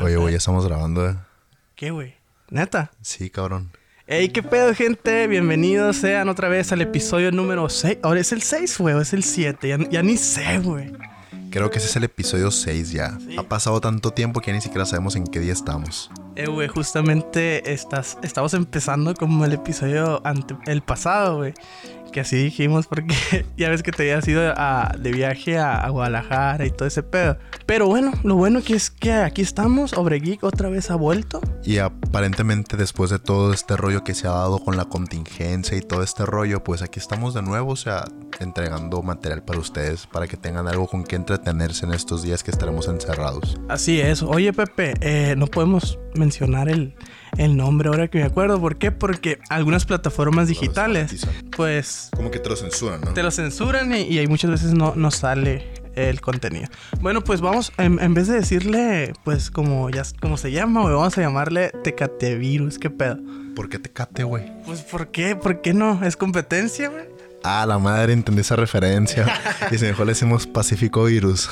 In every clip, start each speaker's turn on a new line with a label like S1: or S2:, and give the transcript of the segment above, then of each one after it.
S1: Oye, güey, ya estamos grabando, ¿eh?
S2: ¿Qué, güey? ¿Neta?
S1: Sí, cabrón.
S2: Ey, qué pedo, gente. Bienvenidos sean otra vez al episodio número 6. Ahora es el 6, güey, o es el 7. Ya, ya ni sé, güey.
S1: Creo que ese es el episodio 6 ya.
S2: Sí.
S1: Ha pasado tanto tiempo que ya ni siquiera sabemos en qué día estamos.
S2: Eh, güey, justamente estás, estamos empezando como el episodio ante, el pasado, güey. Que así dijimos porque ya ves que te habías ido a- de viaje a, a Guadalajara y todo ese pedo. Pero bueno, lo bueno que es que aquí estamos. Obregeek otra vez ha vuelto.
S1: Y aparentemente después de todo este rollo que se ha dado con la contingencia y todo este rollo, pues aquí estamos de nuevo, o sea, entregando material para ustedes, para que tengan algo con que entretenerse en estos días que estaremos encerrados.
S2: Así es. Oye, Pepe, eh, no podemos mencionar el, el nombre ahora que me acuerdo. ¿Por qué? Porque algunas plataformas digitales, pues
S1: Como que te lo censuran, ¿no?
S2: te lo censuran y, y hay muchas veces no, no sale el contenido. Bueno, pues vamos, en, en vez de decirle, pues como ya como se llama, güey, vamos a llamarle Tecatevirus. ¿Qué pedo?
S1: ¿Por qué te cate, güey?
S2: Pues ¿por qué? ¿Por qué no? ¿Es competencia, güey?
S1: Ah, la madre, entendí esa referencia. y si mejor le decimos Pacífico Virus.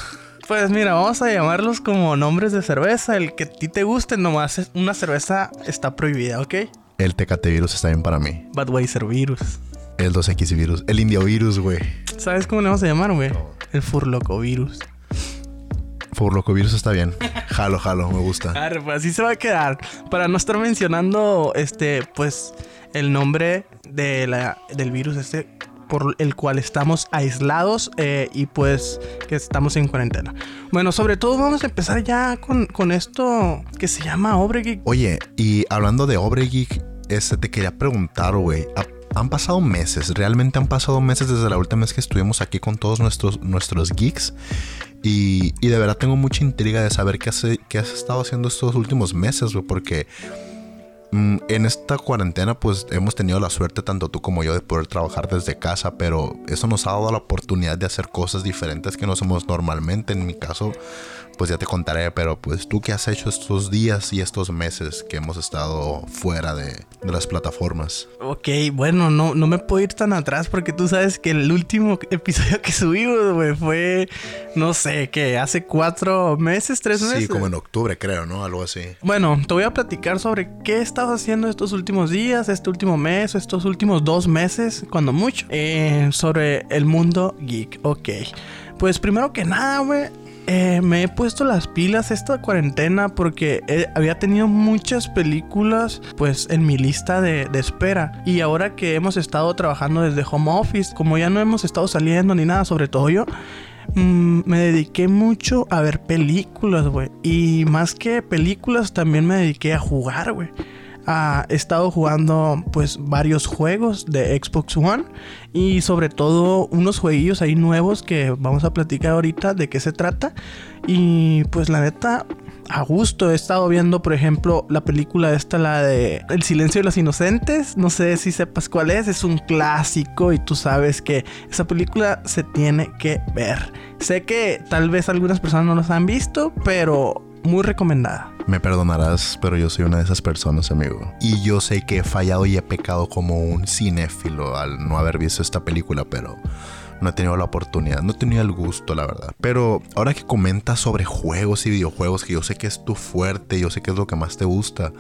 S2: Pues mira, vamos a llamarlos como nombres de cerveza. El que a ti te guste, nomás una cerveza está prohibida, ¿ok?
S1: El Tecate Virus está bien para mí.
S2: Budweiser Virus.
S1: El 2X Virus. El Indio Virus, güey.
S2: ¿Sabes cómo le vamos a llamar, güey? El Furlocovirus.
S1: Furloco Virus está bien. Jalo, jalo, me gusta.
S2: Arre, pues así se va a quedar. Para no estar mencionando, este, pues, el nombre de la, del virus este por el cual estamos aislados eh, y pues que estamos en cuarentena. Bueno, sobre todo vamos a empezar ya con, con esto que se llama Obregeek.
S1: Oye, y hablando de Obregeek, este, te quería preguntar, güey. ha- Han pasado meses, realmente han pasado meses desde la última vez que estuvimos aquí con todos nuestros, nuestros geeks. Y, y de verdad tengo mucha intriga de saber qué, hace- qué has estado haciendo estos últimos meses, güey, porque en esta cuarentena pues hemos tenido la suerte tanto tú como yo de poder trabajar desde casa, pero eso nos ha dado la oportunidad de hacer cosas diferentes que no hacemos normalmente. En mi caso, pues ya te contaré, pero pues tú qué has hecho estos días y estos meses que hemos estado fuera de, de las plataformas.
S2: Ok, bueno, no, no me puedo ir tan atrás porque tú sabes que el último episodio que subimos, güey, fue, no sé, que hace cuatro meses, tres meses.
S1: Sí, como en octubre creo, ¿no? Algo así.
S2: Bueno, te voy a platicar sobre qué he estado haciendo estos últimos días, este último mes, estos últimos dos meses, cuando mucho, eh, sobre el mundo geek. Ok, pues primero que nada, güey. Eh, me he puesto las pilas esta cuarentena porque había tenido muchas películas pues en mi lista de, de espera y ahora que hemos estado trabajando desde home office como ya no hemos estado saliendo ni nada sobre todo yo Mm, me dediqué mucho a ver películas, güey. Y más que películas, también me dediqué a jugar, güey. Ah, he estado jugando pues varios juegos de Xbox One y sobre todo unos jueguillos ahí nuevos que vamos a platicar ahorita de qué se trata. Y pues la neta, a gusto he estado viendo, por ejemplo, la película esta, la de El silencio de los inocentes. No sé si sepas cuál es, es un clásico y tú sabes que esa película se tiene que ver. Sé que tal vez algunas personas no los han visto, pero muy recomendada.
S1: Me perdonarás, pero yo soy una de esas personas, amigo. Y yo sé que he fallado y he pecado como un cinéfilo al no haber visto esta película, pero no he tenido la oportunidad, no he tenido el gusto, la verdad. Pero ahora que comentas sobre juegos y videojuegos, que yo sé que es tu fuerte, yo sé que es lo que más te gusta.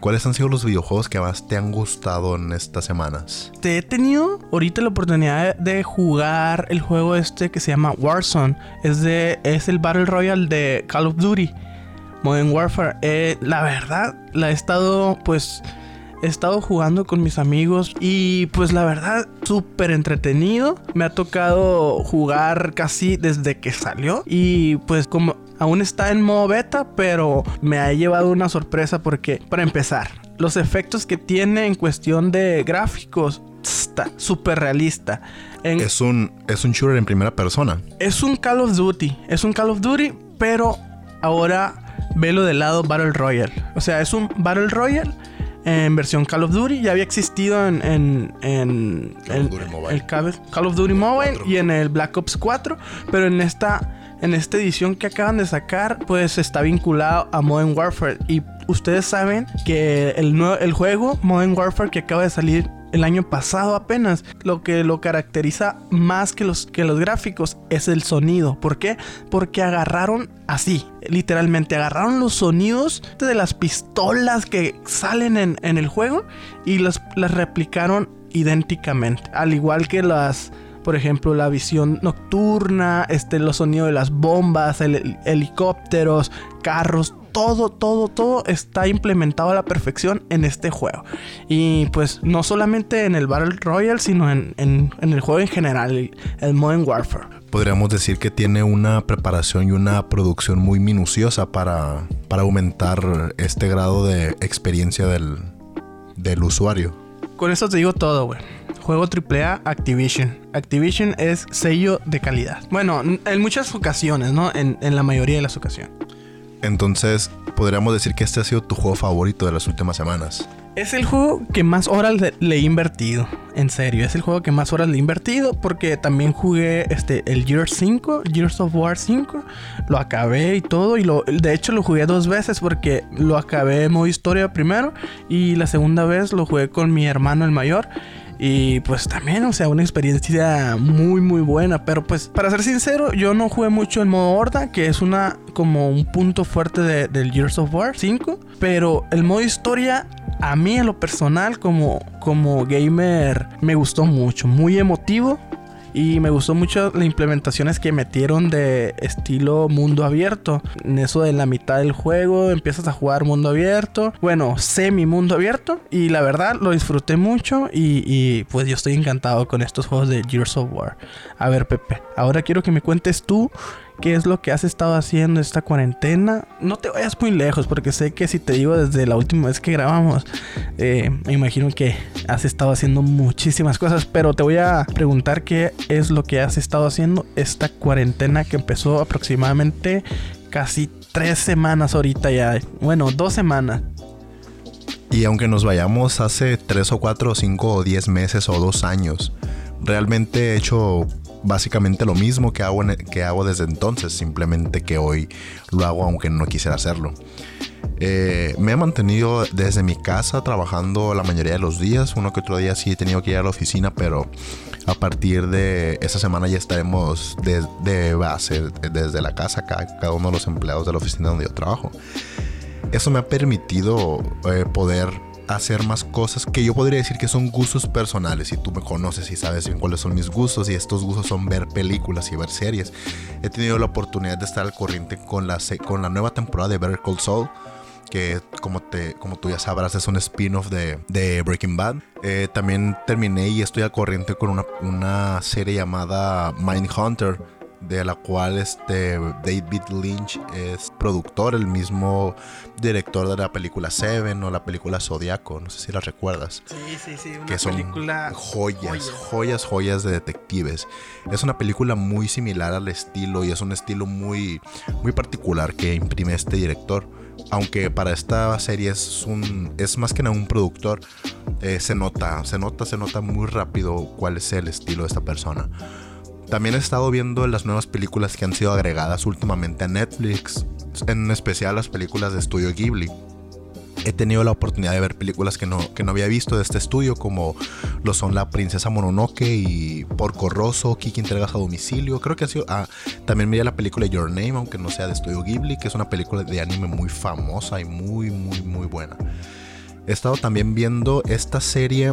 S1: ¿Cuáles han sido los videojuegos que más te han gustado en estas semanas?
S2: Te he tenido ahorita la oportunidad de jugar el juego este que se llama Warzone. Es de es el Battle Royale de Call of Duty. Modern Warfare. Eh, la verdad, la he estado pues he estado jugando con mis amigos y pues la verdad súper entretenido. Me ha tocado jugar casi desde que salió y pues como aún está en modo beta, pero me ha llevado una sorpresa porque para empezar, los efectos que tiene en cuestión de gráficos está súper realista. En-
S1: Es un, es un shooter en primera persona.
S2: es un Call of Duty. Es un Call of Duty, pero ahora velo del lado Battle Royale. O sea, es un Battle Royale en versión Call of Duty. Ya había existido en, en, en-
S1: Call of
S2: en-
S1: Duty Mobile.
S2: el Call, Call of Duty Mobile
S1: 4.
S2: y en el Black Ops 4. Pero en esta, en esta edición que acaban de sacar, pues está vinculado a Modern Warfare. Y ustedes saben que el, el juego Modern Warfare que acaba de salir el año pasado apenas. Lo que lo caracteriza más que los, que los gráficos es el sonido. ¿Por qué? Porque agarraron así, literalmente agarraron los sonidos de las pistolas que salen en, el juego y las replicaron idénticamente. Al igual que las por ejemplo, la visión nocturna, este, los sonidos de las bombas, helicópteros, carros, todo, todo, todo está implementado a la perfección en este juego. Y pues no solamente en el Battle Royale, sino en, el juego en general, el, Modern Warfare.
S1: Podríamos decir que tiene una preparación y una producción muy minuciosa para, para aumentar este grado de experiencia del, del usuario.
S2: Con eso te digo todo, güey juego AAA Activision. Activision es sello de calidad. Bueno, en muchas ocasiones, ¿no? En, la mayoría de las ocasiones.
S1: Entonces, podríamos decir que este ha sido tu juego favorito de las últimas semanas.
S2: Es el juego que más horas le, he invertido. En serio, es el juego que más horas le he invertido. Porque también jugué este, el Gears 5, Gears of War 5. Lo acabé y todo. Y lo, de hecho lo jugué dos veces porque lo acabé en modo historia primero. Y la segunda vez lo jugué con mi hermano el mayor. Y pues también, o sea, una experiencia muy muy buena. Pero pues, para ser sincero, yo no jugué mucho en modo horda, que es una como un punto fuerte de, del Gears of War 5. Pero el modo historia, a mí en lo personal, como, como gamer, me gustó mucho. Muy emotivo. Y me gustó mucho las implementaciones que metieron de estilo mundo abierto. En eso de la mitad del juego empiezas a jugar mundo abierto. Bueno, semi mundo abierto. Y la verdad lo disfruté mucho. Y, y pues yo estoy encantado con estos juegos de Gears of War. A ver, Pepe, ahora quiero que me cuentes tú qué es lo que has estado haciendo esta cuarentena. No te vayas muy lejos, porque sé que si te digo desde la última vez que grabamos, eh, me imagino que has estado haciendo muchísimas cosas, pero te voy a preguntar qué es lo que has estado haciendo esta cuarentena que empezó aproximadamente casi tres semanas ahorita ya. Bueno, dos semanas.
S1: Y aunque nos vayamos hace tres o cuatro o cinco o diez meses o dos años, realmente he hecho básicamente lo mismo que hago, que hago desde entonces, simplemente que hoy lo hago aunque no quisiera hacerlo. Eh, me he mantenido desde mi casa trabajando la mayoría de los días. Uno que otro día sí he tenido que ir a la oficina, pero a partir de esta semana ya estaremos de, base desde la casa, cada, cada, uno de los empleados de la oficina donde yo trabajo. Eso me ha permitido eh, poder hacer más cosas que yo podría decir que son gustos personales. Si tú me conoces y sabes bien cuáles son mis gustos, y estos gustos son ver películas y ver series, he tenido la oportunidad de estar al corriente con la, con la nueva temporada de Better Call Saul que como, te, como tú ya sabrás es un spin-off de, de, Breaking Bad. Eh, también terminé y estoy al corriente con una, una serie llamada Mindhunter de la cual este David Lynch es productor, el mismo director de la película Seven o la película Zodiaco, no sé si la recuerdas.
S2: Sí, sí, sí,
S1: una que son película joyas, joyas, joyas de detectives. Es una película muy similar al estilo y es un estilo muy, muy particular que imprime este director. Aunque para esta serie es un es más que nada un productor, eh, se nota, se nota, se nota muy rápido cuál es el estilo de esta persona. También he estado viendo las nuevas películas que han sido agregadas últimamente a Netflix, en especial las películas de estudio Ghibli. He tenido la oportunidad de ver películas que no, que no había visto de este estudio, como lo son La Princesa Mononoke y Porco Rosso, Kiki Entregas a Domicilio. Creo que ha sido. Ah, también miré la película Your Name, aunque no sea de estudio Ghibli, que es una película de anime muy famosa y muy, muy, muy buena. He estado también viendo esta serie.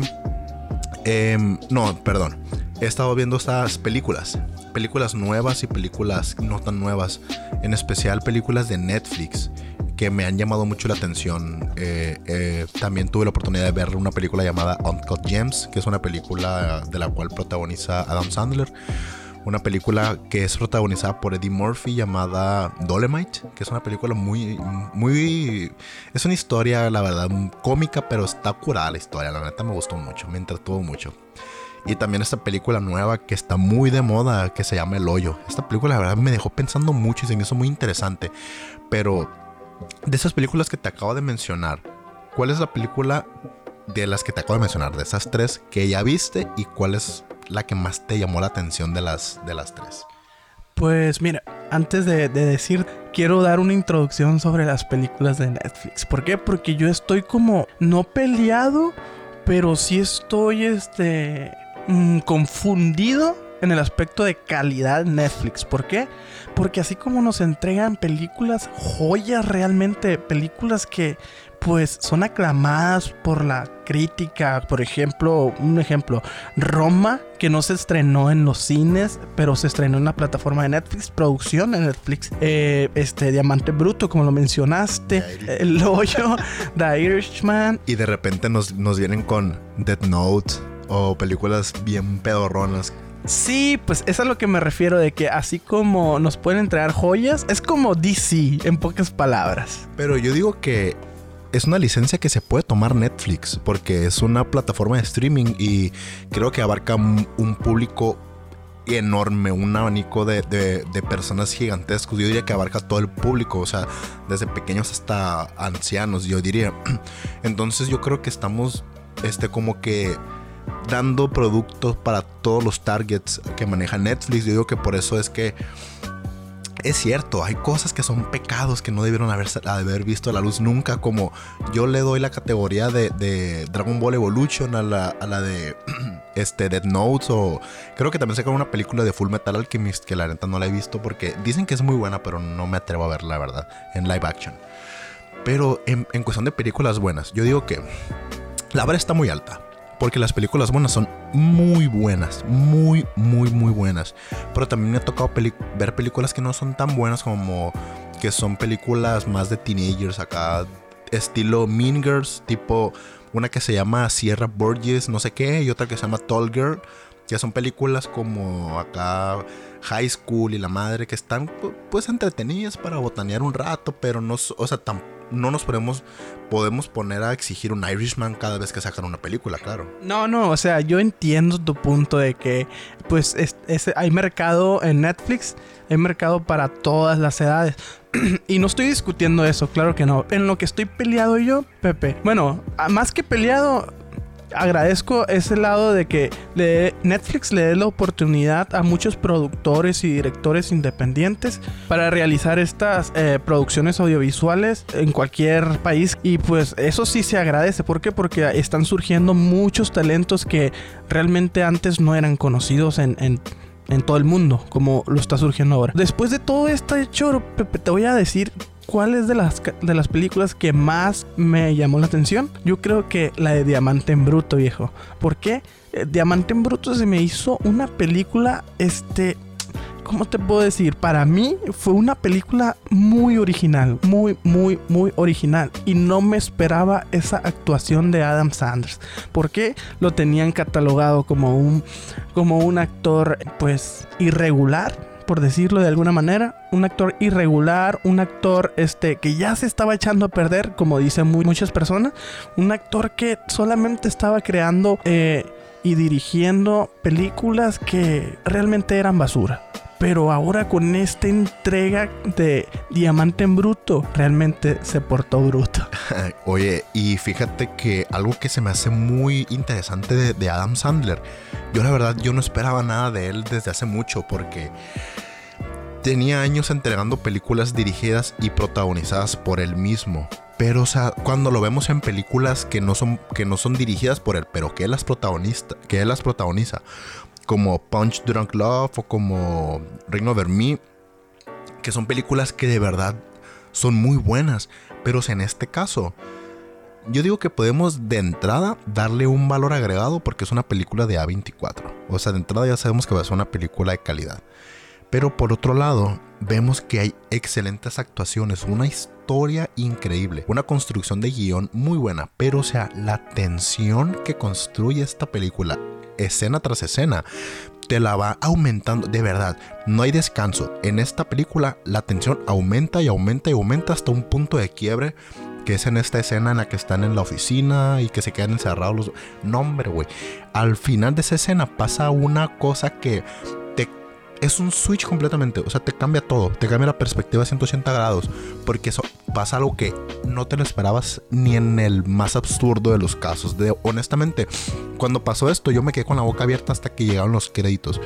S1: Em, no, perdón he estado viendo estas películas, películas nuevas y películas no tan nuevas, en especial películas de Netflix que me han llamado mucho la atención. Eh, eh, también tuve la oportunidad de ver una película llamada Uncut Gems, que es una película de la cual protagoniza Adam Sandler. Una película que es protagonizada por Eddie Murphy llamada Dolemite, que es una película muy, muy... Es una historia, la verdad, cómica, pero está curada la historia. La neta me gustó mucho, me entretuvo mucho. Y también esta película nueva que está muy de moda, que se llama El Hoyo. Esta película, la verdad, me dejó pensando mucho y se me hizo muy interesante. Pero de esas películas que te acabo de mencionar, ¿cuál es la película de las que te acabo de mencionar? De esas tres que ya viste y cuál es la que más te llamó la atención de las, de las tres?
S2: Pues mira, antes de, de, decir, quiero dar una introducción sobre las películas de Netflix. ¿Por qué? Porque yo estoy como no peleado pero sí estoy este mm, confundido en el aspecto de calidad Netflix. ¿Por qué? Porque así como nos entregan películas, joyas realmente, películas que pues son aclamadas por la crítica. Por ejemplo, un ejemplo, Roma, que no se estrenó en los cines, pero se estrenó en la plataforma de Netflix, producción de Netflix. Eh, este, Diamante Bruto, como lo mencionaste, El Hoyo, The Irishman.
S1: Y de repente nos, nos vienen con Death Note o películas bien pedorronas
S2: Sí, pues es a lo que me refiero de que así como nos pueden entregar joyas, es como DC en pocas palabras.
S1: Pero yo digo que es una licencia que se puede tomar Netflix porque es una plataforma de streaming y creo que abarca un público enorme, un abanico de, personas gigantescos. Yo diría que abarca todo el público, o sea, desde pequeños hasta ancianos, yo diría. Entonces yo creo que estamos, este, como que dando productos para todos los targets que maneja Netflix. Yo digo que por eso es que es cierto, hay cosas que son pecados que no debieron haber, haber visto la luz nunca, como yo le doy la categoría de, Dragon Ball Evolution a la, de este, Dead Notes o creo que también sacaron una película de Full Metal Alchemist que la neta no la he visto porque dicen que es muy buena, pero no me atrevo a verla, la verdad, en live action. Pero en, en cuestión de películas buenas, yo digo que la vara está muy alta. Porque las películas buenas son muy buenas, muy, muy, muy buenas. Pero también me ha tocado ver películas que no son tan buenas como que son películas más de teenagers acá, estilo Mean Girls, tipo una que se llama Sierra Burgess, no sé qué, y otra que se llama Tall Girl, que son películas como acá High School y la madre que están pues entretenidas para botanear un rato, pero no, o sea, tampoco no nos podemos, podemos poner a exigir un Irishman cada vez que sacan una película, claro.
S2: No, no, o sea, yo entiendo tu punto de que pues hay mercado en Netflix, hay mercado para todas las edades. y no estoy discutiendo eso, claro que no. En lo que estoy peleado yo, Pepe. Bueno, más que peleado, agradezco ese lado de que Netflix le dé la oportunidad a muchos productores y directores independientes para realizar estas eh, producciones audiovisuales en cualquier país. Y pues eso sí se agradece. ¿Por qué? Porque están surgiendo muchos talentos que realmente antes no eran conocidos en, en todo el mundo, como lo está surgiendo ahora. Después de todo este hecho, te voy a decir ¿cuál es de las, de las películas que más me llamó la atención? Yo creo que la de Diamante en Bruto, viejo. ¿Por qué? Eh, Diamante en Bruto se me hizo una película, este... ¿Cómo te puedo decir? Para mí fue una película muy original, muy, muy, muy original. Y no me esperaba esa actuación de Adam Sanders. Porque lo tenían catalogado como un, como un actor, pues, irregular por decirlo de alguna manera, un actor irregular, un actor este que ya se estaba echando a perder, como dicen muchas personas, un actor que solamente estaba creando eh, y dirigiendo películas que realmente eran basura. Pero ahora con esta entrega de Diamante en Bruto, realmente se portó bruto.
S1: Oye, y fíjate que algo que se me hace muy interesante de, Adam Sandler, yo la verdad yo no esperaba nada de él desde hace mucho porque tenía años entregando películas dirigidas y protagonizadas por él mismo. Pero, cuando lo vemos en películas que no son, que no son dirigidas por él, pero que él las, protagonista, que él las protagoniza, como Punch Drunk Love o como Reign Over Me, que son películas que de verdad son muy buenas. Pero en este caso, yo digo que podemos de entrada darle un valor agregado porque es una película de A24. O sea, de entrada ya sabemos que va a ser una película de calidad. Pero por otro lado, vemos que hay excelentes actuaciones, una historia increíble, una construcción de guion muy buena, pero o sea, la tensión que construye esta película, escena tras escena, te la va aumentando, de verdad, no hay descanso. En esta película la tensión aumenta y aumenta y aumenta hasta un punto de quiebre que es en esta escena en la que están en la oficina y que se quedan encerrados los... No, hombre, güey. Al final de esa escena pasa una cosa que es un switch completamente. O sea, te cambia todo. Te cambia la perspectiva a 180 grados. Porque eso pasa algo que no te lo esperabas ni en el más absurdo de los casos. De, honestamente, cuando pasó esto, yo me quedé con la boca abierta hasta que llegaron los créditos.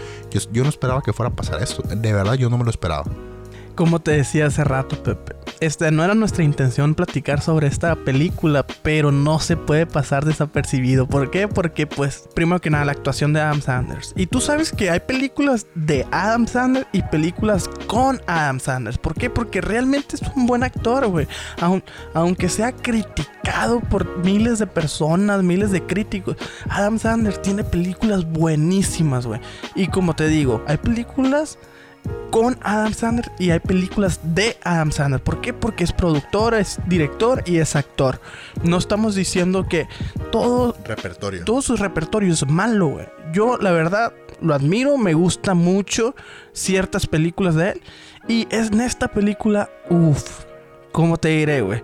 S1: Yo, no esperaba que fuera a pasar esto. De verdad, yo no me lo esperaba.
S2: Como te decía hace rato, Pepe, este, no era nuestra intención platicar sobre esta película, pero no se puede pasar desapercibido. ¿Por qué? Porque, pues, primero que nada, la actuación de Adam Sanders. Y tú sabes que hay películas de Adam Sanders y películas con Adam Sanders. ¿Por qué? Porque realmente es un buen actor, güey. aunque sea criticado por miles de personas, miles de críticos, Adam Sanders tiene películas buenísimas, güey. Y como te digo, hay películas con Adam Sandler y hay películas de Adam Sandler. ¿Por qué? Porque es productor, es director y es actor. No estamos diciendo que todo
S1: repertorio.
S2: Todo su repertorio es malo, güey. Yo la verdad lo admiro, me gusta mucho ciertas películas de él y es en esta película, uff, ¿cómo te diré, güey?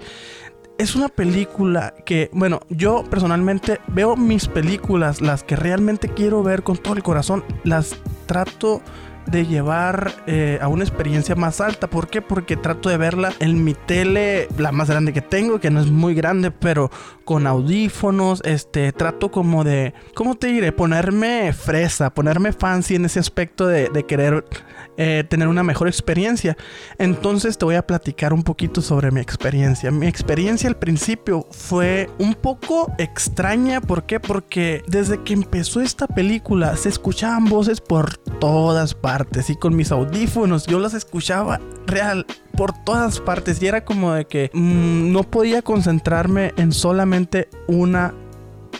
S2: Es una película que, bueno, yo personalmente veo mis películas, las que realmente quiero ver con todo el corazón, las trato de llevar eh, a una experiencia más alta. ¿Por qué? Porque trato de verla en mi tele, la más grande que tengo, que no es muy grande, pero con audífonos, este, trato como de, ¿cómo te diré? Ponerme fresa, ponerme fancy en ese aspecto de, querer eh, tener una mejor experiencia. Entonces te voy a platicar un poquito sobre mi experiencia. Mi experiencia al principio fue un poco extraña. ¿Por qué? Porque desde que empezó esta película se escuchaban voces por todas partes y con mis audífonos yo las escuchaba real por todas partes y era como de que mm, no podía concentrarme en solamente una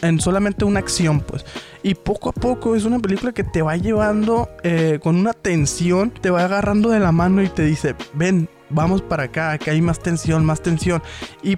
S2: en solamente una acción, pues. Y poco a poco es una película que te va llevando eh, con una tensión, te va agarrando de la mano y te dice, ven, vamos para acá, que hay más tensión, más tensión. Y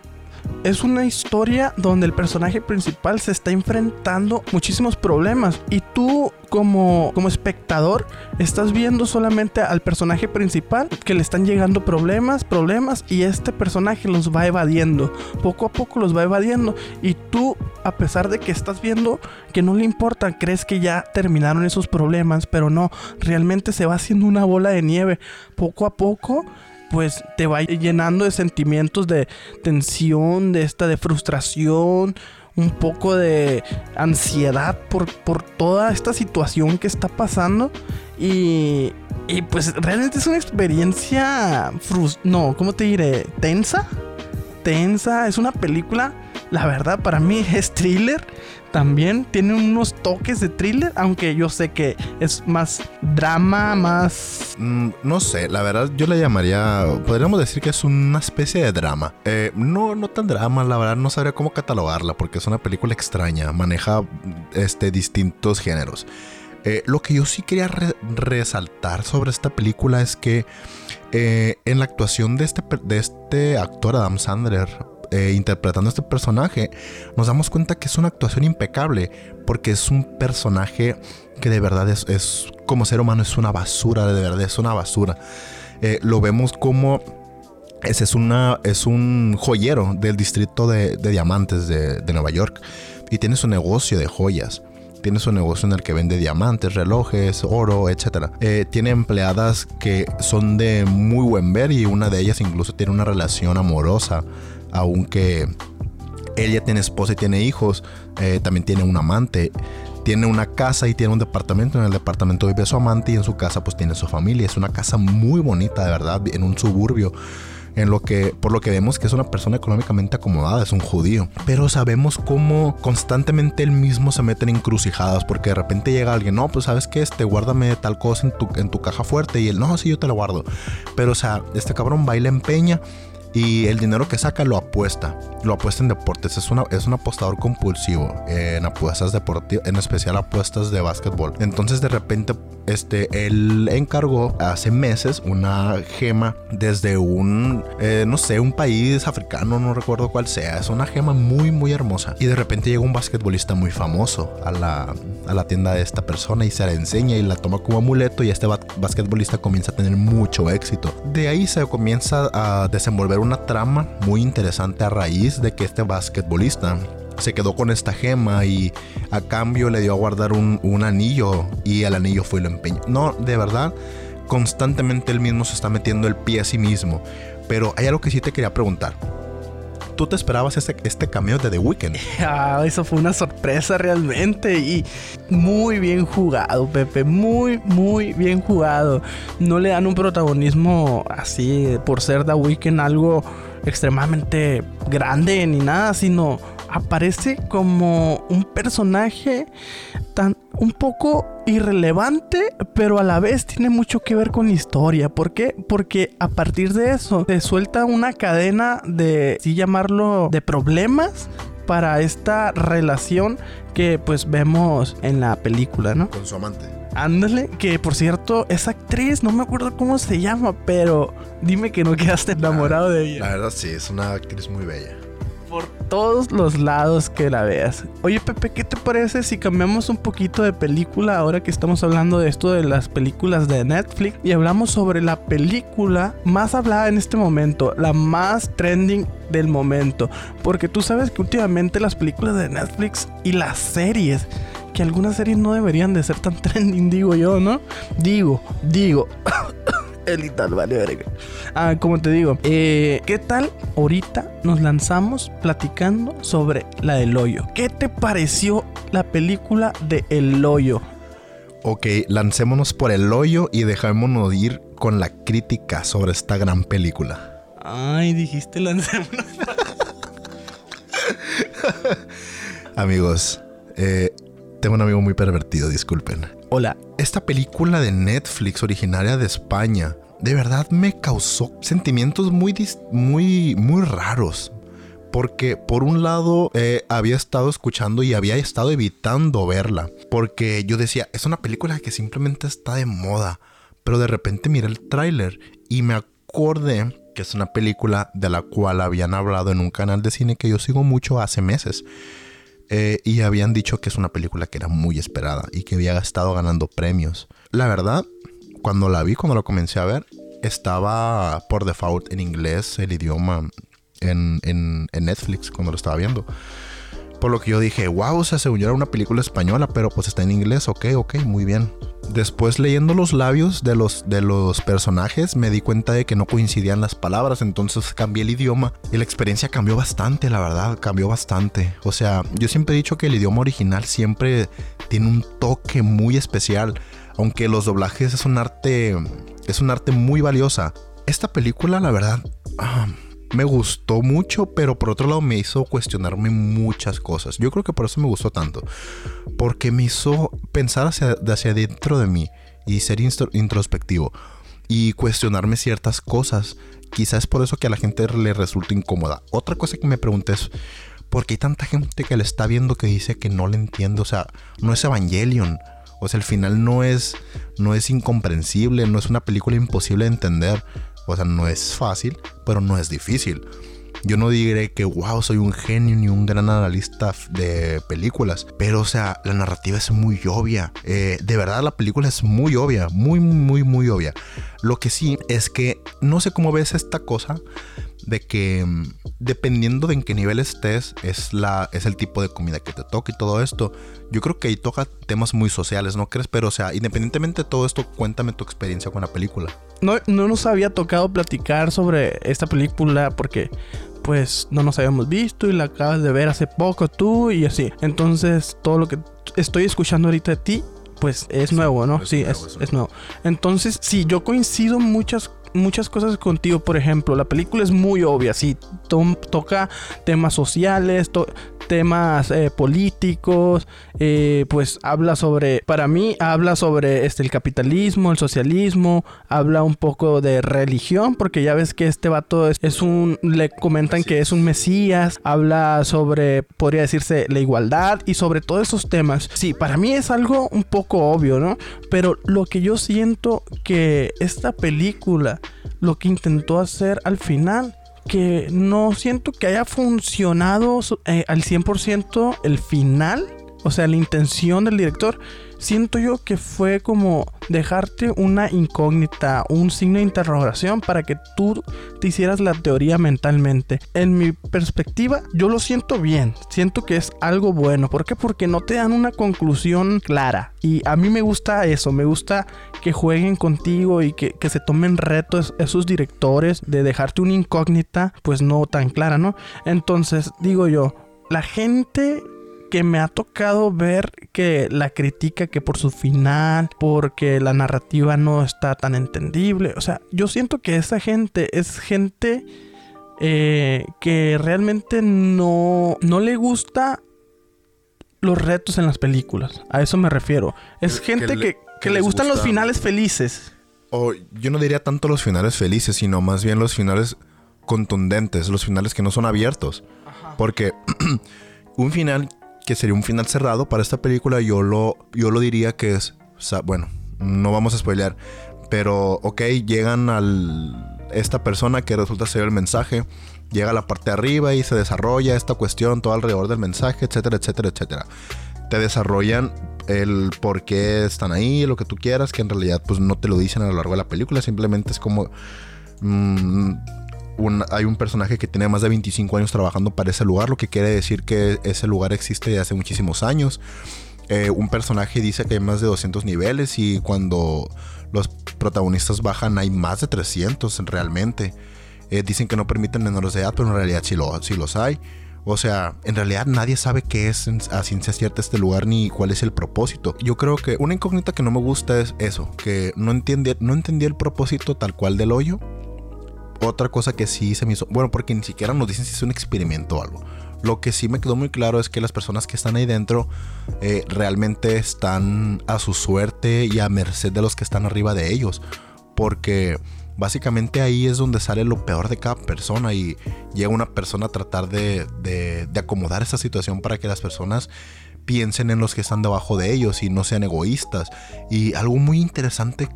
S2: es una historia donde el personaje principal se está enfrentando muchísimos problemas y tú como, como espectador estás viendo solamente al personaje principal que le están llegando problemas, problemas y este personaje los va evadiendo. Poco a poco los va evadiendo y tú a pesar de que estás viendo que no le importa, crees que ya terminaron esos problemas, pero no, realmente se va haciendo una bola de nieve. Poco a poco pues te va llenando de sentimientos de tensión, de esta de frustración, un poco de ansiedad por, por toda esta situación que está pasando. Y, y pues realmente es una experiencia, no, ¿cómo te diré? Tensa. Tensa, es una película, la verdad, para mí es thriller también tiene unos toques de thriller, aunque yo sé que es más drama, más...
S1: Mm, no sé, la verdad yo le llamaría, podríamos decir que es una especie de drama. Eh, no, no tan drama, la verdad no sabría cómo catalogarla porque es una película extraña, maneja este, distintos géneros. Eh, lo que yo sí quería resaltar sobre esta película es que eh, en la actuación de este, de este actor Adam Sandler, eh, interpretando este personaje, nos damos cuenta que es una actuación impecable, porque es un personaje que de verdad es, como ser humano, es una basura, de verdad es una basura. Eh, lo vemos como ese es, una, es un joyero del distrito de, diamantes de, Nueva York y tiene su negocio de joyas tiene su negocio en el que vende diamantes, relojes, oro, etc. Eh, tiene empleadas que son de muy buen ver y una de ellas incluso tiene una relación amorosa aunque él ya tiene esposa y tiene hijos, eh, también tiene un amante, tiene una casa y tiene un departamento. En el departamento vive su amante y en su casa pues tiene su familia. Es una casa muy bonita, de verdad, en un suburbio. En lo que, por lo que vemos que es una persona económicamente acomodada, es un judío. Pero sabemos cómo constantemente él mismo se mete en encrucijadas, porque de repente llega alguien, no, pues sabes que este, guárdame tal cosa en tu, en tu caja fuerte, y él, no, sí, yo te lo guardo. Pero, o sea, este cabrón baila empeña y el dinero que saca lo apuesta. Lo apuesta en deportes. Es, una, es un apostador compulsivo en apuestas deportivas, en especial apuestas de básquetbol. Entonces de repente este, él encargó hace meses una gema desde un, eh, no sé, un país africano, no recuerdo cuál sea. Es una gema muy, muy hermosa. Y de repente llega un basquetbolista muy famoso a la, a la tienda de esta persona y se la enseña y la toma como amuleto y este basquetbolista comienza a tener mucho éxito. De ahí se comienza a desenvolver una trama muy interesante a raíz de que este basquetbolista se quedó con esta gema y a cambio le dio a guardar un, anillo y el anillo fue lo empeñó. No, de verdad, constantemente él mismo se está metiendo el pie a sí mismo. Pero hay algo que sí te quería preguntar. Tú te esperabas este, este cameo de The Weeknd.
S2: Ah, eso fue una sorpresa realmente y muy bien jugado, Pepe, muy, muy bien jugado. No le dan un protagonismo así por ser The Weeknd algo extremadamente grande ni nada, sino aparece como un personaje tan un poco irrelevante, pero a la vez tiene mucho que ver con la historia. ¿Por qué? Porque a partir de eso se suelta una cadena de, si llamarlo, de problemas para esta relación que pues vemos en la película, ¿no?
S1: Con su amante.
S2: Ándale, que por cierto, esa actriz, no me acuerdo cómo se llama, pero dime que no quedaste enamorado de ella.
S1: La verdad sí, es una actriz muy bella
S2: por todos los lados que la veas. Oye Pepe, ¿qué te parece si cambiamos un poquito de película ahora que estamos hablando de esto de las películas de Netflix y hablamos sobre la película más hablada en este momento, la más trending del momento? Porque tú sabes que últimamente las películas de Netflix y las series que algunas series no deberían de ser tan trending, digo yo, ¿no? Digo, digo. El tal, vale, verga. Ah, como te digo, eh, ¿qué tal ahorita nos lanzamos platicando sobre la del hoyo? ¿Qué te pareció la película de El hoyo?
S1: Ok, lancémonos por el hoyo y dejémonos ir con la crítica sobre esta gran película.
S2: Ay, dijiste lancémonos.
S1: Amigos, eh, tengo un amigo muy pervertido, disculpen.
S2: Hola.
S1: Esta película de Netflix originaria de España, de verdad me causó sentimientos muy, muy, muy raros. Porque por un lado eh, había estado escuchando y había estado evitando verla. Porque yo decía, es una película que simplemente está de moda. Pero de repente miré el tráiler y me acordé que es una película de la cual habían hablado en un canal de cine que yo sigo mucho hace meses. Eh, y habían dicho que es una película que era muy esperada y que había estado ganando premios. La verdad, cuando la vi, cuando la comencé a ver, estaba por default en inglés el idioma en, en, en Netflix cuando lo estaba viendo. Por lo que yo dije, wow, o sea, según yo era una película española, pero pues está en inglés, ok, ok, muy bien. Después leyendo los labios de los, de los personajes me di cuenta de que no coincidían las palabras, entonces cambié el idioma y la experiencia cambió bastante, la verdad, cambió bastante. O sea, yo siempre he dicho que el idioma original siempre tiene un toque muy especial, aunque los doblajes es un arte, es un arte muy valiosa. Esta película, la verdad... Ah, me gustó mucho, pero por otro lado me hizo cuestionarme muchas cosas. Yo creo que por eso me gustó tanto. Porque me hizo pensar hacia, hacia dentro de mí y ser introspectivo y cuestionarme ciertas cosas. Quizás es por eso que a la gente le resulta incómoda. Otra cosa que me pregunté es, ¿por qué hay tanta gente que le está viendo que dice que no le entiende? O sea, no es Evangelion. O sea, el final no es, no es incomprensible, no es una película imposible de entender. O sea, no es fácil, pero no es difícil. Yo no diré que, wow, soy un genio ni un gran analista de películas, pero o sea, la narrativa es muy obvia. Eh, de verdad, la película es muy obvia, muy, muy, muy obvia. Lo que sí es que no sé cómo ves esta cosa de que mm, dependiendo de en qué nivel estés, es, la, es el tipo de comida que te toca y todo esto. Yo creo que ahí toca temas muy sociales, ¿no crees? Pero, o sea, independientemente de todo esto, cuéntame tu experiencia con la película.
S2: No, no nos había tocado platicar sobre esta película porque pues no nos habíamos visto y la acabas de ver hace poco tú y así. Entonces todo lo que estoy escuchando ahorita de ti pues es nuevo, ¿no? sí, es, es, nuevo. Entonces, sí, yo coincido muchas muchas cosas contigo. Por ejemplo, la película es muy obvia, sí, toca temas sociales, temas eh, políticos, eh, pues habla sobre, para mí habla sobre este, el capitalismo, el socialismo, habla un poco de religión, porque ya ves que este vato es, es un, le comentan que es un mesías, habla sobre, podría decirse, la igualdad y sobre todos esos temas. Sí, para mí es algo un poco obvio, ¿no? Pero lo que yo siento que esta película, lo que intentó hacer al final, que no siento que haya funcionado eh, al 100% el final. O sea, la intención del director, siento yo que fue como dejarte una incógnita, un signo de interrogación para que tú te hicieras la teoría mentalmente. En mi perspectiva, yo lo siento bien, siento que es algo bueno. ¿Por qué? Porque no te dan una conclusión clara. Y a mí me gusta eso, me gusta que jueguen contigo y que, que se tomen retos esos directores de dejarte una incógnita, pues no tan clara, ¿no? Entonces, digo yo, la gente que me ha tocado ver que la critica que por su final, porque la narrativa no está tan entendible. O sea, yo siento que esa gente es gente eh, que realmente no, no le gusta los retos en las películas. A eso me refiero. Es gente que, que, le gustan los finales felices.
S1: O yo no diría tanto los finales felices, sino más bien los finales contundentes, los finales que no son abiertos. Porque un final que sería un final cerrado para esta película, yo lo, yo lo diría que es, bueno, no vamos a spoilear, pero ok, llegan al esta persona que resulta ser el mensaje, llega a la parte de arriba y se desarrolla esta cuestión todo alrededor del mensaje, etcétera, etcétera, etcétera. Te desarrollan el por qué están ahí, lo que tú quieras, que en realidad pues no te lo dicen a lo largo de la película, simplemente es como... Hay un personaje que tiene más de 25 años trabajando para ese lugar, lo que quiere decir que ese lugar existe desde hace muchísimos años. Eh, un personaje dice que hay más de 200 niveles y cuando los protagonistas bajan hay más de 300 realmente. Eh, dicen que no permiten menores de edad, pero en realidad sí, lo, sí los hay. O sea, en realidad nadie sabe qué es a ciencia cierta este lugar ni cuál es el propósito. Yo creo que una incógnita que no me gusta es eso, que no, entiende, no entendí el propósito tal cual del hoyo otra cosa que sí se me hizo, bueno, porque ni siquiera nos dicen si es un experimento o algo. Lo que sí me quedó muy claro es que las personas que están ahí dentro eh, realmente están a su suerte y a merced de los que están arriba de ellos. Porque básicamente ahí es donde sale lo peor de cada persona y llega una persona a tratar de, de, de acomodar esa situación para que las personas piensen en los que están debajo de ellos y no sean egoístas. Y algo muy interesante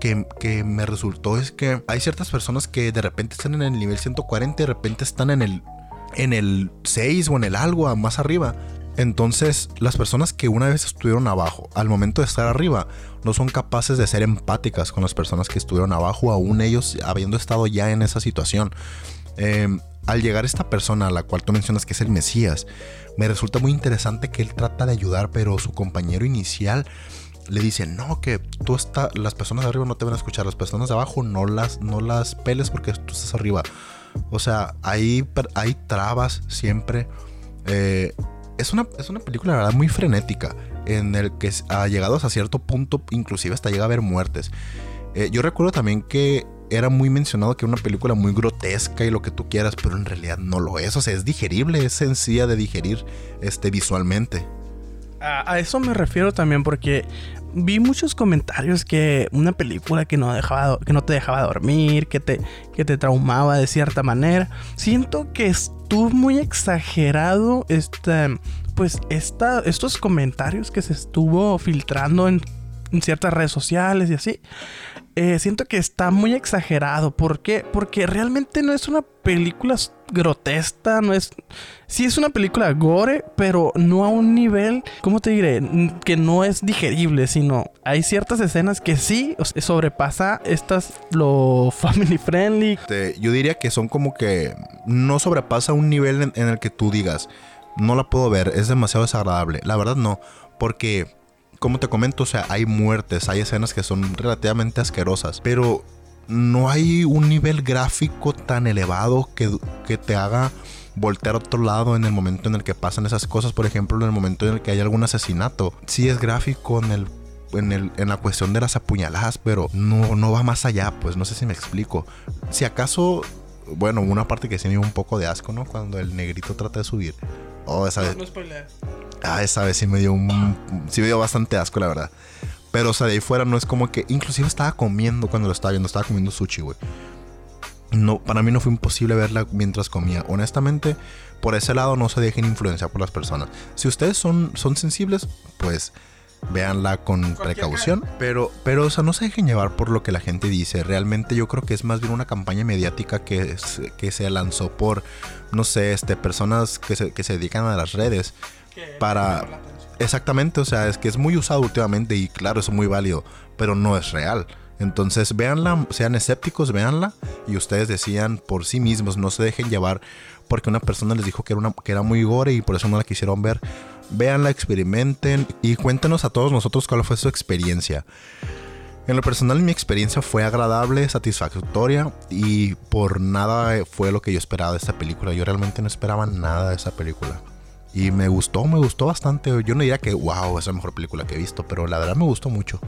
S1: que, me resultó es que hay ciertas personas que de repente están en el nivel 140 y de repente están en el, en el 6 o en el algo más arriba. Entonces, las personas que una vez estuvieron abajo, al momento de estar arriba, no son capaces de ser empáticas con las personas que estuvieron abajo, aún ellos habiendo estado ya en esa situación. Em, al llegar esta persona a la cual tú mencionas que es el Mesías, me resulta muy interesante que él trata de ayudar, pero su compañero inicial le dicen, no, que tú estás, las personas de arriba no te van a escuchar, las personas de abajo no las, no las peles porque tú estás arriba. O sea, hay, hay trabas siempre. Eh, es, una, es una película, la verdad, muy frenética, en el que ha llegado a cierto punto, inclusive hasta llega a haber muertes. Eh, yo recuerdo también que era muy mencionado que era una película muy grotesca y lo que tú quieras, pero en realidad no lo es. O sea, es digerible, es sencilla de digerir este, visualmente.
S2: A, eso me refiero también porque vi muchos comentarios que una película que no dejaba que no te dejaba dormir, que te que te traumaba de cierta manera. Siento que estuvo muy exagerado este pues esta, estos comentarios que se estuvo filtrando en, en ciertas redes sociales y así. Eh, siento que está muy exagerado. ¿Por qué? Porque realmente no es una película grotesca, no es... Sí es una película gore, pero no a un nivel, ¿cómo te diré? Que no es digerible, sino hay ciertas escenas que sí sobrepasa estas, lo family friendly.
S1: yo diría que son como que no sobrepasa un nivel en el que tú digas, no la puedo ver, es demasiado desagradable. La verdad no, porque como te comento, o sea, hay muertes, hay escenas que son relativamente asquerosas, pero no hay un nivel gráfico tan elevado que, que te haga voltear a otro lado en el momento en el que pasan esas cosas. Por ejemplo, en el momento en el que hay algún asesinato. Sí es gráfico en el en, el, en, la cuestión de las apuñaladas, pero no, no va más allá, pues no sé si me explico. Si acaso, bueno, una parte que sí me dio un poco de asco, ¿no? Cuando el negrito trata de subir. Oh, esa vez. No, Ah, esa vez sí me dio un. Sí me dio bastante asco, la verdad. Pero, o sea, de ahí fuera no es como que. Inclusive estaba comiendo cuando lo estaba viendo. Estaba comiendo sushi, güey. No, para mí no fue imposible verla mientras comía. Honestamente, por ese lado no se dejen influenciar por las personas. Si ustedes son, son sensibles, pues véanla con precaución. Pero, pero, o sea, no se dejen llevar por lo que la gente dice. Realmente yo creo que es más bien una campaña mediática que, que se lanzó por, no sé, este, personas que se, que se dedican a las redes para Exactamente, o sea, es que es muy usado últimamente y claro, es muy válido, pero no es real. Entonces, véanla, sean escépticos, véanla y ustedes decían por sí mismos, no se dejen llevar porque una persona les dijo que era, una, que era muy gore y por eso no la quisieron ver. Véanla, experimenten y cuéntenos a todos nosotros cuál fue su experiencia. En lo personal mi experiencia fue agradable, satisfactoria y por nada fue lo que yo esperaba de esta película. Yo realmente no esperaba nada de esa película. Y me gustó, me gustó bastante. Yo no diría que, wow, es la mejor película que he visto, pero la verdad me gustó mucho.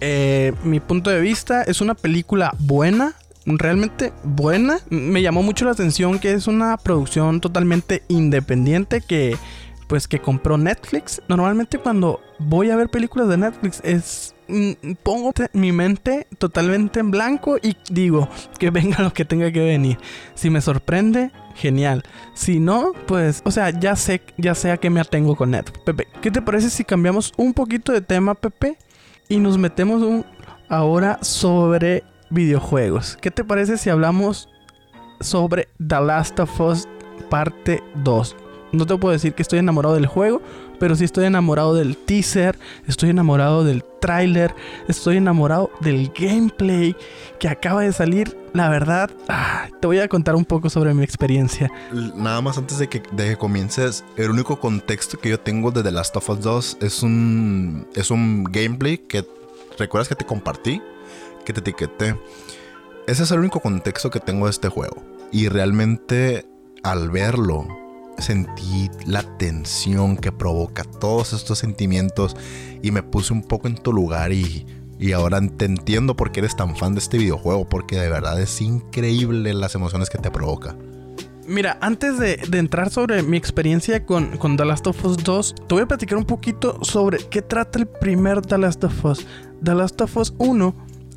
S2: Eh, mi punto de vista es una película buena, realmente buena. Me llamó mucho la atención que es una producción totalmente independiente que pues que compró Netflix. Normalmente cuando voy a ver películas de Netflix es mm, pongo mi mente totalmente en blanco y digo que venga lo que tenga que venir. Si me sorprende, genial. Si no, pues, o sea, ya sé, ya sé a qué me atengo con Netflix. Pepe, ¿qué te parece si cambiamos un poquito de tema, Pepe? Y nos metemos un, ahora sobre videojuegos. ¿Qué te parece si hablamos sobre The Last of Us parte 2? No te puedo decir que estoy enamorado del juego, pero sí estoy enamorado del teaser, estoy enamorado del tráiler, estoy enamorado del gameplay que acaba de salir. La verdad, ah, te voy a contar un poco sobre mi experiencia.
S1: Nada más antes de que, de que comiences, el único contexto que yo tengo de The Last of Us 2 es un, es un gameplay que recuerdas que te compartí, que te etiqueté. Ese es el único contexto que tengo de este juego. Y realmente al verlo, sentí la tensión que provoca todos estos sentimientos y me puse un poco en tu lugar y, y ahora te entiendo por qué eres tan fan de este videojuego, porque de verdad es increíble las emociones que te provoca.
S2: Mira, antes de, entrar sobre mi experiencia con, con The Last of Us 2, te voy a platicar un poquito sobre qué trata el primer The Last of Us. The Last of Us 1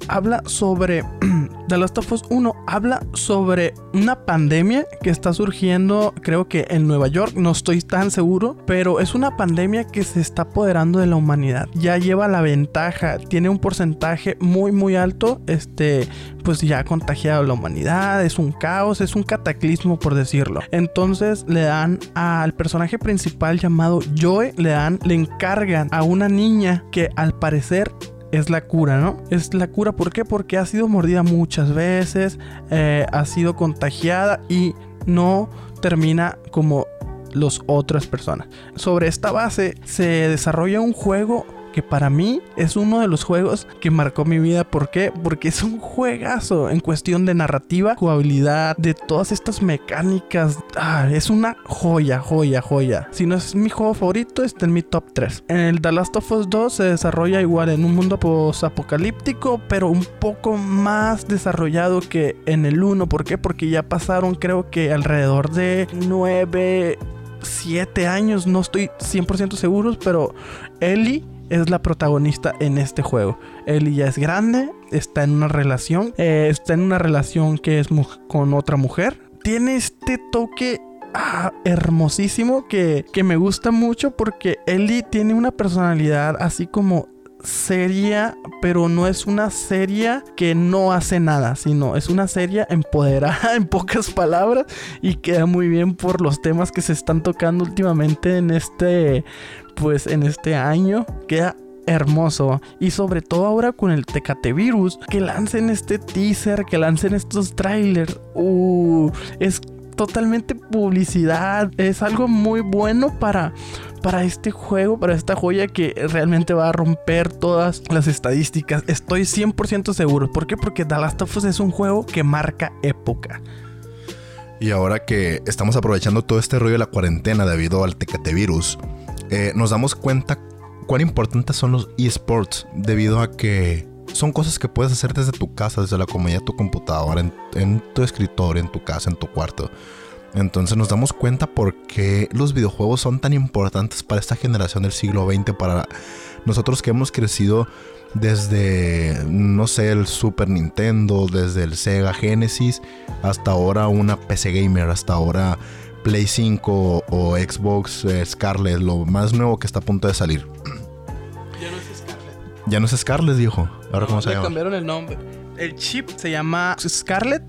S2: habla sobre The Last of Us 1 habla sobre una pandemia que está surgiendo, creo que en Nueva York, no estoy tan seguro, pero es una pandemia que se está apoderando de la humanidad. Ya lleva la ventaja, tiene un porcentaje muy muy alto, este, pues ya ha contagiado a la humanidad, es un caos, es un cataclismo por decirlo. Entonces le dan al personaje principal llamado Joe, le dan, le encargan a una niña que al parecer es la cura, ¿no? Es la cura, ¿por qué? Porque ha sido mordida muchas veces, eh, ha sido contagiada y no termina como las otras personas. Sobre esta base se desarrolla un juego que para mí es uno de los juegos que marcó mi vida. ¿Por qué? Porque es un juegazo en cuestión de narrativa, jugabilidad, de todas estas mecánicas. Ah, es una joya, joya, joya. Si no es mi juego favorito, está en mi top 3. En el The Last of Us 2 se desarrolla igual en un mundo post-apocalíptico, pero un poco más desarrollado que en el 1. ¿Por qué? Porque ya pasaron creo que alrededor de 9... 7 años, no estoy 100% seguro, pero Ellie es la protagonista en este juego. Ellie ya es grande, está en una relación, eh, está en una relación que es con otra mujer. Tiene este toque ah, hermosísimo que, que me gusta mucho porque Ellie tiene una personalidad así como seria, pero no es una serie que no hace nada, sino es una serie empoderada en pocas palabras y queda muy bien por los temas que se están tocando últimamente en este pues en este año queda hermoso. Y sobre todo ahora con el Tecate Virus, que lancen este teaser, que lancen estos trailers. Uh, es totalmente publicidad. Es algo muy bueno para, para este juego, para esta joya que realmente va a romper todas las estadísticas. Estoy 100% seguro. ¿Por qué? Porque The Last of Us es un juego que marca época.
S1: Y ahora que estamos aprovechando todo este rollo de la cuarentena debido al Tecate Virus, eh, nos damos cuenta cuán importantes son los esports debido a que son cosas que puedes hacer desde tu casa, desde la comodidad de tu computadora, en, tu escritorio, en tu casa, en tu cuarto. Entonces nos damos cuenta por qué los videojuegos son tan importantes para esta generación del siglo XX, para nosotros que hemos crecido desde, no sé, el Super Nintendo, desde el Sega Genesis, hasta ahora una PC Gamer, hasta ahora Play 5 o Xbox eh, Scarlet, lo más nuevo que está a punto de salir.
S2: Ya no es Scarlet.
S1: Ya no es Scarlet, dijo. Ahora cómo se llama.
S2: cambiaron el nombre. El chip se llama Scarlet,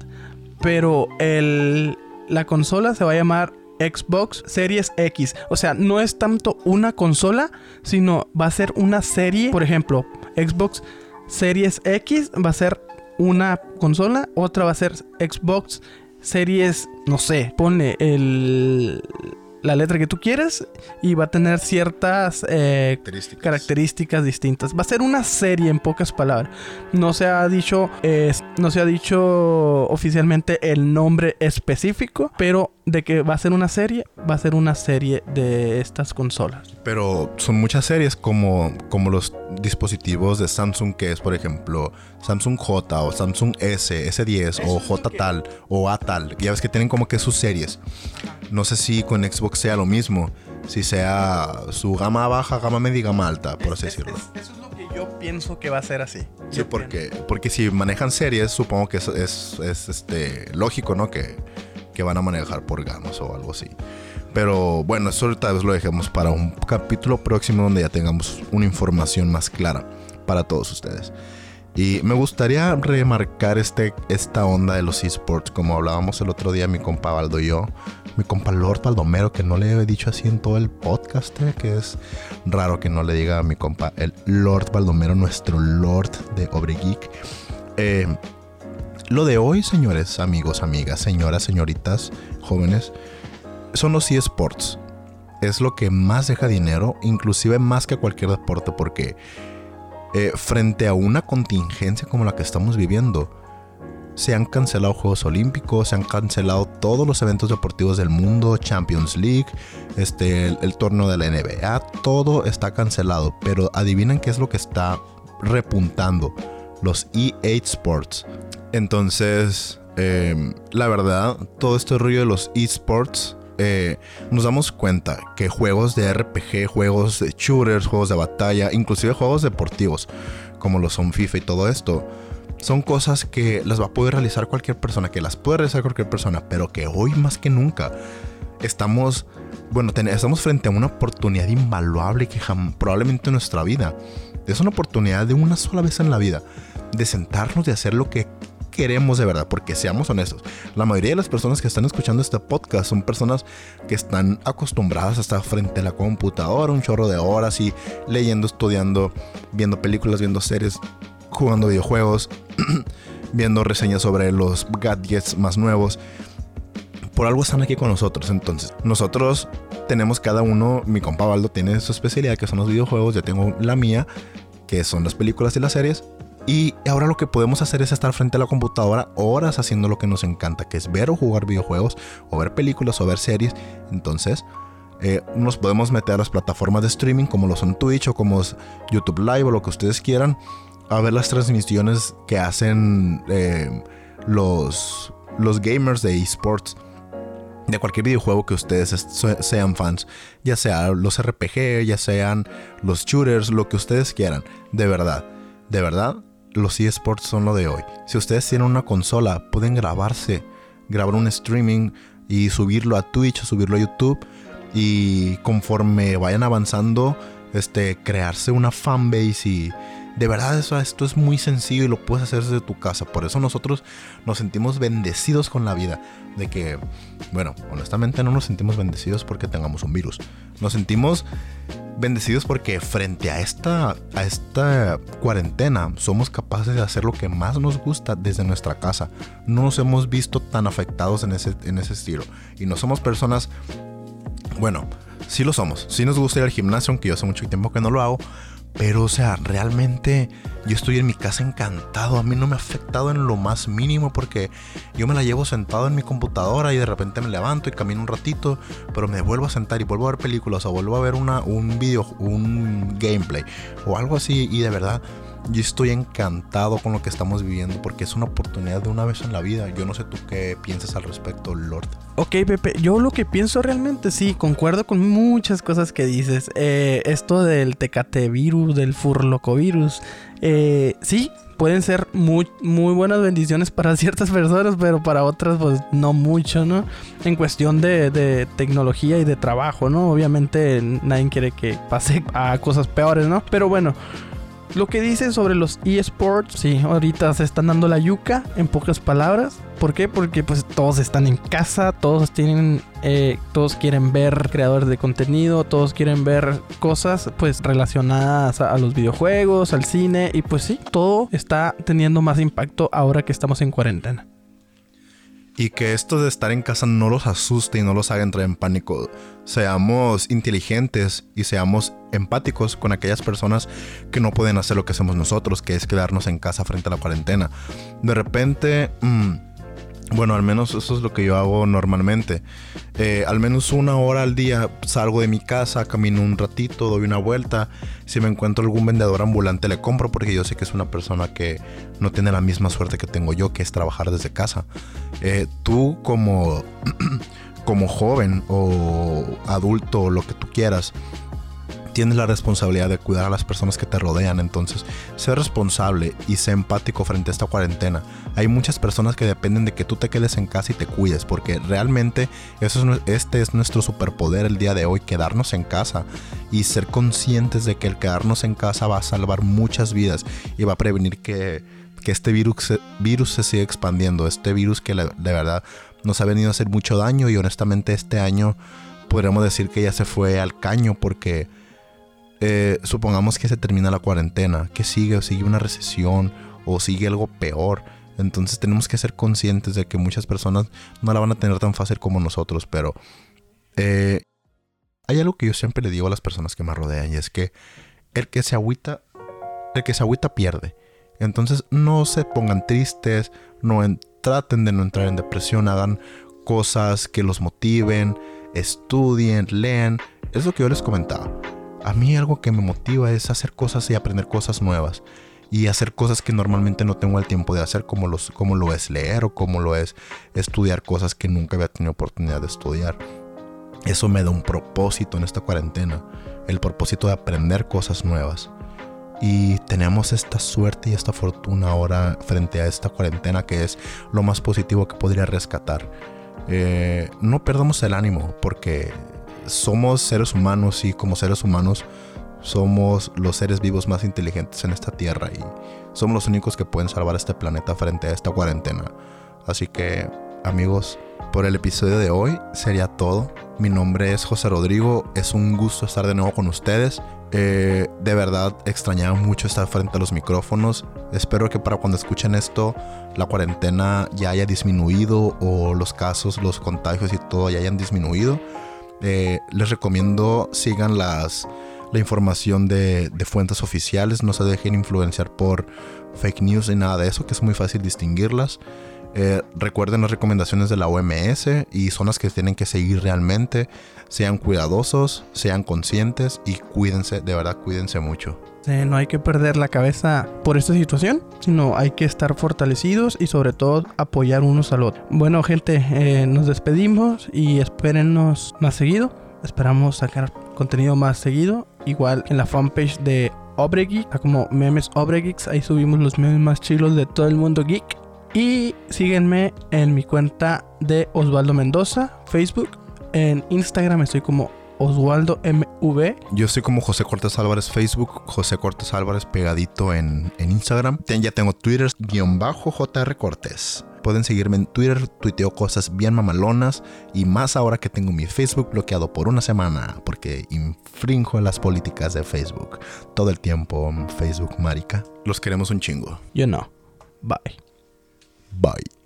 S2: pero el, la consola se va a llamar Xbox Series X. O sea, no es tanto una consola, sino va a ser una serie. Por ejemplo, Xbox Series X va a ser una consola, otra va a ser Xbox Series, no sé, pone el la letra que tú quieres y va a tener ciertas eh, características. distintas. Va a ser una serie en pocas palabras. No se ha dicho, no se ha dicho oficialmente el nombre específico, pero de que va a ser una serie, va a ser una serie de estas consolas.
S1: Pero son muchas series como, como los dispositivos de Samsung, que es por ejemplo Samsung J o Samsung S, S10 o J tal o A tal. Ya ves que tienen como que sus series. No sé si con Xbox sea lo mismo, si sea su gama baja, gama media y gama alta, por así decirlo.
S2: eso es lo que yo pienso que va a ser así.
S1: Sí, porque, porque si manejan series, supongo que es, es, este, lógico, ¿no? Que, que van a manejar por gamas o algo así. Pero bueno, eso tal vez lo dejemos para un capítulo próximo donde ya tengamos una información más clara para todos ustedes. Y me gustaría remarcar este, esta onda de los esports, como hablábamos el otro día mi compa Baldo y yo, mi compa Lord Baldomero, que no le he dicho así en todo el podcast, eh, que es raro que no le diga a mi compa el Lord Baldomero, nuestro Lord de Obregeek. Eh, lo de hoy, señores, amigos, amigas, señoras, señoritas, jóvenes, son los eSports. Es lo que más deja dinero, inclusive más que cualquier deporte, porque eh, frente a una contingencia como la que estamos viviendo, se han cancelado Juegos Olímpicos, se han cancelado todos los eventos deportivos del mundo, Champions League, este, el, torneo de la NBA, todo está cancelado. Pero adivinen qué es lo que está repuntando, los EA Sports. Entonces, em, la verdad, todo este rollo de los esports eh, nos damos cuenta que juegos de RPG, juegos de shooters, juegos de batalla, inclusive juegos deportivos, como lo son FIFA y todo esto, son cosas que las va a poder realizar cualquier persona, que las puede realizar cualquier persona, pero que hoy más que nunca estamos, bueno, estamos frente a una oportunidad invaluable que probablemente en nuestra vida. Es una oportunidad de una sola vez en la vida de sentarnos y hacer lo que queremos de verdad, porque seamos honestos, la mayoría de las personas que están escuchando este podcast son personas que están acostumbradas a estar frente a la computadora un chorro de horas y leyendo, estudiando, viendo películas, viendo series, jugando videojuegos, viendo reseñas sobre los gadgets más nuevos. Por algo están aquí con nosotros. Entonces, nosotros tenemos cada uno, mi compa Baldo tiene su especialidad que son los videojuegos, yo tengo la mía, que son las películas y las series. Y ahora lo que podemos hacer es estar frente a la computadora horas haciendo lo que nos encanta, que es ver o jugar videojuegos, o ver películas, o ver series. Entonces, eh, nos podemos meter a las plataformas de streaming como lo son Twitch o como YouTube Live o lo que ustedes quieran, a ver las transmisiones que hacen eh, los, los gamers de esports de cualquier videojuego que ustedes sean fans, ya sea los RPG, ya sean los shooters, lo que ustedes quieran, de verdad, de verdad, los eSports son lo de hoy. Si ustedes tienen una consola, pueden grabarse, grabar un streaming y subirlo a Twitch subirlo a YouTube. Y conforme vayan avanzando, este, crearse una fanbase y de verdad eso, esto es muy sencillo y lo puedes hacer desde tu casa. Por eso nosotros nos sentimos bendecidos con la vida. De que, bueno, honestamente no nos sentimos bendecidos porque tengamos un virus. Nos sentimos bendecidos porque frente a esta, a esta cuarentena somos capaces de hacer lo que más nos gusta desde nuestra casa. No nos hemos visto tan afectados en ese, en ese estilo. Y no somos personas, bueno, sí lo somos. Sí nos gusta ir al gimnasio, aunque yo hace mucho tiempo que no lo hago. Pero, o sea, realmente yo estoy en mi casa encantado. A mí no me ha afectado en lo más mínimo porque yo me la llevo sentado en mi computadora y de repente me levanto y camino un ratito, pero me vuelvo a sentar y vuelvo a ver películas o vuelvo a ver una, un video, un gameplay o algo así. Y de verdad, yo estoy encantado con lo que estamos viviendo porque es una oportunidad de una vez en la vida. Yo no sé tú qué piensas al respecto, Lord.
S2: Ok, Pepe, yo lo que pienso realmente sí, concuerdo con muchas cosas que dices. Eh, esto del tecate virus, del furlocovirus, eh, sí, pueden ser muy, buenas bendiciones para ciertas personas, pero para otras, pues no mucho, ¿no? En cuestión de, tecnología y de trabajo, ¿no? Obviamente nadie quiere que pase a cosas peores, ¿no? Pero bueno, lo que dice sobre los eSports, sí, ahorita se están dando la yuca, en pocas palabras. ¿Por qué? Porque pues todos están en casa, todos tienen, eh, todos quieren ver creadores de contenido, todos quieren ver cosas pues relacionadas a, a los videojuegos, al cine y pues sí, todo está teniendo más impacto ahora que estamos en cuarentena.
S1: Y que esto de estar en casa no los asuste y no los haga entrar en pánico. Seamos inteligentes y seamos empáticos con aquellas personas que no pueden hacer lo que hacemos nosotros, que es quedarnos en casa frente a la cuarentena. De repente... mm, bueno, al menos eso es lo que yo hago normalmente. Eh, al menos una hora al día salgo de mi casa, camino un ratito, doy una vuelta. Si me encuentro algún vendedor ambulante le compro porque yo sé que es una persona que no tiene la misma suerte que tengo yo, que es trabajar desde casa. Eh, tú como, como joven o adulto o lo que tú quieras, tienes la responsabilidad de cuidar a las personas que te rodean. Entonces, sé responsable y sé empático frente a esta cuarentena. Hay muchas personas que dependen de que tú te quedes en casa y te cuides, porque realmente este es nuestro superpoder el día de hoy, quedarnos en casa y ser conscientes de que el quedarnos en casa va a salvar muchas vidas y va a prevenir que, que este virus, se- siga expandiendo. Este virus que de verdad nos ha venido a hacer mucho daño y honestamente este año podríamos decir que ya se fue al caño porque eh, supongamos que se termina la cuarentena, que sigue o sigue una recesión o sigue algo peor. Entonces tenemos que ser conscientes de que muchas personas no la van a tener tan fácil como nosotros, pero eh, hay algo que yo siempre le digo a las personas que me rodean y es que el que se agüita, el que se agüita pierde. Entonces no se pongan tristes, no en- traten de no entrar en depresión, hagan cosas que los motiven, estudien, lean. Es lo que yo les comentaba. A mí algo que me motiva es hacer cosas y aprender cosas nuevas. Y hacer cosas que normalmente no tengo el tiempo de hacer, como, los, como lo es leer o como lo es estudiar cosas que nunca había tenido oportunidad de estudiar. Eso me da un propósito en esta cuarentena. El propósito de aprender cosas nuevas. Y tenemos esta suerte y esta fortuna ahora frente a esta cuarentena que es lo más positivo que podría rescatar. Eh, no perdamos el ánimo porque somos seres humanos y como seres humanos somos los seres vivos más inteligentes en esta tierra y somos los únicos que pueden salvar este planeta frente a esta cuarentena. Así que amigos, por el episodio de hoy sería todo. Mi nombre es José Rodrigo, es un gusto estar de nuevo con ustedes. Eh, de verdad extrañaba mucho estar frente a los micrófonos. Espero que para cuando escuchen esto la cuarentena ya haya disminuido o los casos, los contagios y todo ya hayan disminuido. Eh, les recomiendo sigan las, la información de, fuentes oficiales, no se dejen influenciar por fake news ni nada de eso, que es muy fácil distinguirlas. Eh, recuerden las recomendaciones de la OMS y son las que tienen que seguir realmente. Sean cuidadosos, sean conscientes y cuídense, de verdad cuídense mucho.
S2: No hay que perder la cabeza por esta situación, sino hay que estar fortalecidos y sobre todo apoyar unos al otro. Bueno, gente, eh, nos despedimos y espérennos más seguido. Esperamos sacar contenido más seguido. Igual en la fanpage de Obregeek, como memes Obregeeks, ahí subimos los memes más chilos de todo el mundo geek. Y síguenme en mi cuenta de Osvaldo Mendoza, Facebook. En Instagram estoy como Osvaldo MV.
S1: Yo soy como José Cortés Álvarez Facebook, José Cortés Álvarez pegadito en, en Instagram. Ten- ya tengo Twitter, guion bajo JR Cortés. Pueden seguirme en Twitter, tuiteo cosas bien mamalonas y más ahora que tengo mi Facebook bloqueado por una semana porque infrinjo las políticas de Facebook. Todo el tiempo Facebook, marica. Los queremos un chingo.
S2: Yo no. Bye.
S1: Bye.